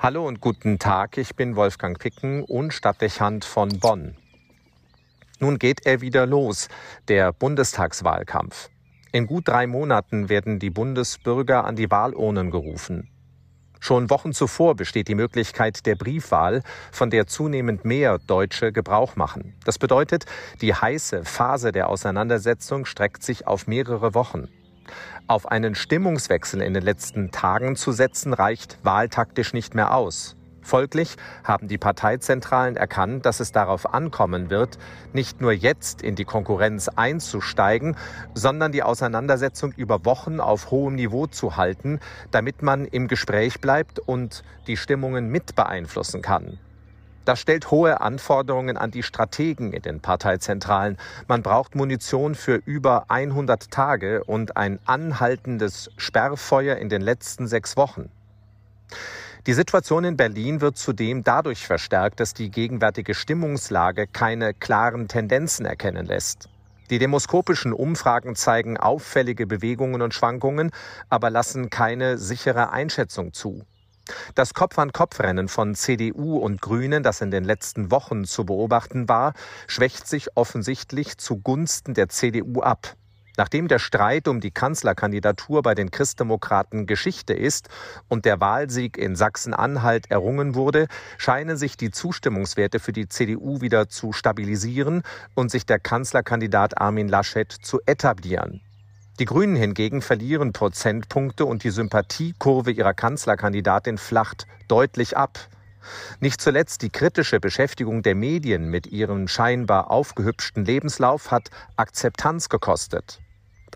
Hallo und guten Tag, ich bin Wolfgang Picken und Stadtdechant von Bonn. Nun geht er wieder los, der Bundestagswahlkampf. In gut drei Monaten werden die Bundesbürger an die Wahlurnen gerufen. Schon Wochen zuvor besteht die Möglichkeit der Briefwahl, von der zunehmend mehr Deutsche Gebrauch machen. Das bedeutet, die heiße Phase der Auseinandersetzung streckt sich auf mehrere Wochen. Auf einen Stimmungswechsel in den letzten Tagen zu setzen, reicht wahltaktisch nicht mehr aus. Folglich haben die Parteizentralen erkannt, dass es darauf ankommen wird, nicht nur jetzt in die Konkurrenz einzusteigen, sondern die Auseinandersetzung über Wochen auf hohem Niveau zu halten, damit man im Gespräch bleibt und die Stimmungen mit beeinflussen kann. Das stellt hohe Anforderungen an die Strategen in den Parteizentralen. Man braucht Munition für über 100 Tage und ein anhaltendes Sperrfeuer in den letzten sechs Wochen. Die Situation in Berlin wird zudem dadurch verstärkt, dass die gegenwärtige Stimmungslage keine klaren Tendenzen erkennen lässt. Die demoskopischen Umfragen zeigen auffällige Bewegungen und Schwankungen, aber lassen keine sichere Einschätzung zu. Das Kopf-an-Kopf-Rennen von CDU und Grünen, das in den letzten Wochen zu beobachten war, schwächt sich offensichtlich zugunsten der CDU ab. Nachdem der Streit um die Kanzlerkandidatur bei den Christdemokraten Geschichte ist und der Wahlsieg in Sachsen-Anhalt errungen wurde, scheinen sich die Zustimmungswerte für die CDU wieder zu stabilisieren und sich der Kanzlerkandidat Armin Laschet zu etablieren. Die Grünen hingegen verlieren Prozentpunkte und die Sympathiekurve ihrer Kanzlerkandidatin flacht deutlich ab. Nicht zuletzt die kritische Beschäftigung der Medien mit ihrem scheinbar aufgehübschten Lebenslauf hat Akzeptanz gekostet.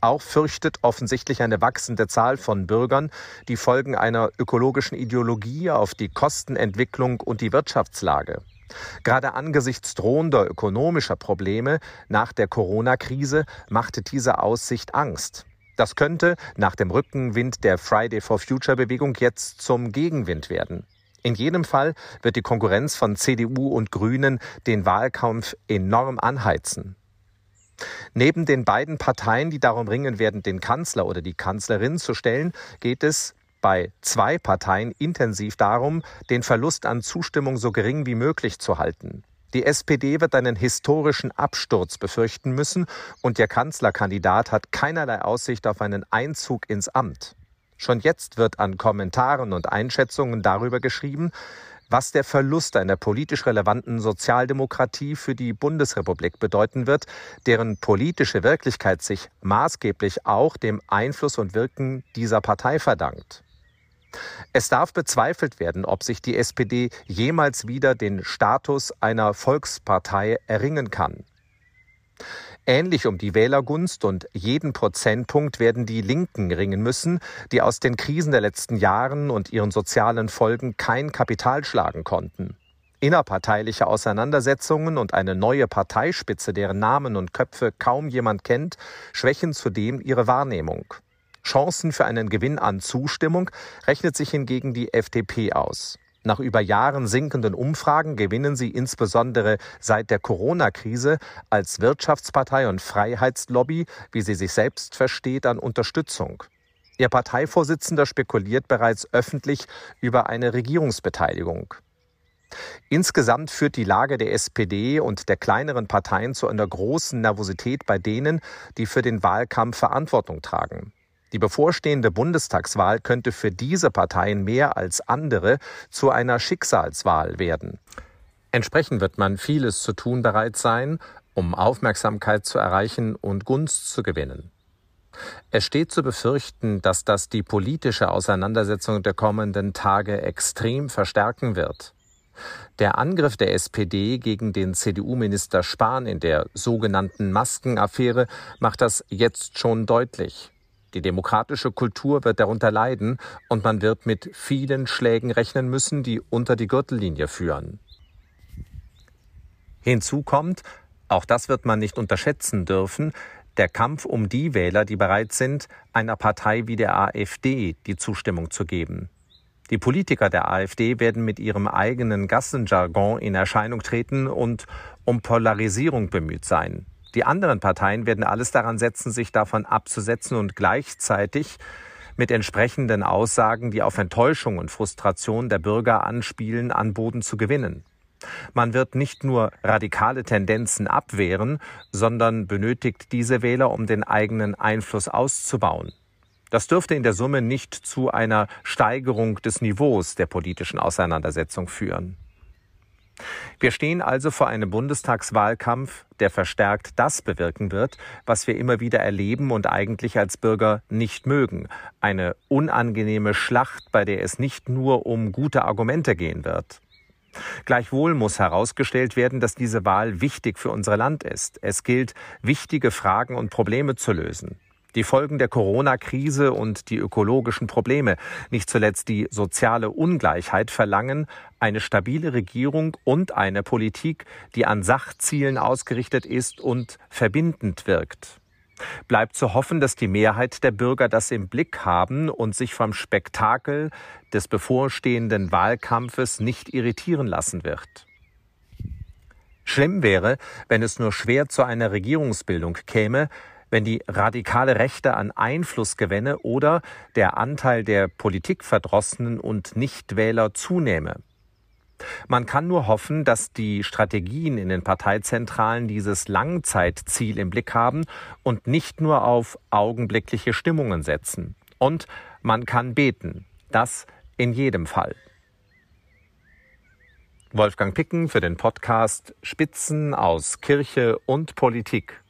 Auch fürchtet offensichtlich eine wachsende Zahl von Bürgern die Folgen einer ökologischen Ideologie auf die Kostenentwicklung und die Wirtschaftslage. Gerade angesichts drohender ökonomischer Probleme nach der Corona-Krise machte diese Aussicht Angst. Das könnte nach dem Rückenwind der Friday for Future Bewegung jetzt zum Gegenwind werden. In jedem Fall wird die Konkurrenz von CDU und Grünen den Wahlkampf enorm anheizen. Neben den beiden Parteien, die darum ringen werden, den Kanzler oder die Kanzlerin zu stellen, geht es bei zwei Parteien intensiv darum, den Verlust an Zustimmung so gering wie möglich zu halten. Die SPD wird einen historischen Absturz befürchten müssen und der Kanzlerkandidat hat keinerlei Aussicht auf einen Einzug ins Amt. Schon jetzt wird an Kommentaren und Einschätzungen darüber geschrieben, was der Verlust einer politisch relevanten Sozialdemokratie für die Bundesrepublik bedeuten wird, deren politische Wirklichkeit sich maßgeblich auch dem Einfluss und Wirken dieser Partei verdankt. Es darf bezweifelt werden, ob sich die SPD jemals wieder den Status einer Volkspartei erringen kann. Ähnlich um die Wählergunst und jeden Prozentpunkt werden die Linken ringen müssen, die aus den Krisen der letzten Jahren und ihren sozialen Folgen kein Kapital schlagen konnten. Innerparteiliche Auseinandersetzungen und eine neue Parteispitze, deren Namen und Köpfe kaum jemand kennt, schwächen zudem ihre Wahrnehmung. Chancen für einen Gewinn an Zustimmung rechnet sich hingegen die FDP aus. Nach über Jahren sinkenden Umfragen gewinnen sie insbesondere seit der Corona-Krise als Wirtschaftspartei und Freiheitslobby, wie sie sich selbst versteht, an Unterstützung. Ihr Parteivorsitzender spekuliert bereits öffentlich über eine Regierungsbeteiligung. Insgesamt führt die Lage der SPD und der kleineren Parteien zu einer großen Nervosität bei denen, die für den Wahlkampf Verantwortung tragen. Die bevorstehende Bundestagswahl könnte für diese Parteien mehr als andere zu einer Schicksalswahl werden. Entsprechend wird man vieles zu tun bereit sein, um Aufmerksamkeit zu erreichen und Gunst zu gewinnen. Es steht zu befürchten, dass das die politische Auseinandersetzung der kommenden Tage extrem verstärken wird. Der Angriff der SPD gegen den CDU-Minister Spahn in der sogenannten Maskenaffäre macht das jetzt schon deutlich. Die demokratische Kultur wird darunter leiden und man wird mit vielen Schlägen rechnen müssen, die unter die Gürtellinie führen. Hinzu kommt, auch das wird man nicht unterschätzen dürfen, der Kampf um die Wähler, die bereit sind, einer Partei wie der AfD die Zustimmung zu geben. Die Politiker der AfD werden mit ihrem eigenen Gassenjargon in Erscheinung treten und um Polarisierung bemüht sein. Die anderen Parteien werden alles daran setzen, sich davon abzusetzen und gleichzeitig mit entsprechenden Aussagen, die auf Enttäuschung und Frustration der Bürger anspielen, an Boden zu gewinnen. Man wird nicht nur radikale Tendenzen abwehren, sondern benötigt diese Wähler, um den eigenen Einfluss auszubauen. Das dürfte in der Summe nicht zu einer Steigerung des Niveaus der politischen Auseinandersetzung führen. Wir stehen also vor einem Bundestagswahlkampf, der verstärkt das bewirken wird, was wir immer wieder erleben und eigentlich als Bürger nicht mögen. Eine unangenehme Schlacht, bei der es nicht nur um gute Argumente gehen wird. Gleichwohl muss herausgestellt werden, dass diese Wahl wichtig für unser Land ist. Es gilt, wichtige Fragen und Probleme zu lösen. Die Folgen der Corona-Krise und die ökologischen Probleme, nicht zuletzt die soziale Ungleichheit verlangen eine stabile Regierung und eine Politik, die an Sachzielen ausgerichtet ist und verbindend wirkt. Bleibt zu hoffen, dass die Mehrheit der Bürger das im Blick haben und sich vom Spektakel des bevorstehenden Wahlkampfes nicht irritieren lassen wird. Schlimm wäre, wenn es nur schwer zu einer Regierungsbildung käme, wenn die radikale Rechte an Einfluss gewänne oder der Anteil der Politikverdrossenen und Nichtwähler zunehme. Man kann nur hoffen, dass die Strategien in den Parteizentralen dieses Langzeitziel im Blick haben und nicht nur auf augenblickliche Stimmungen setzen. Und man kann beten. Das in jedem Fall. Wolfgang Picken für den Podcast Spitzen aus Kirche und Politik.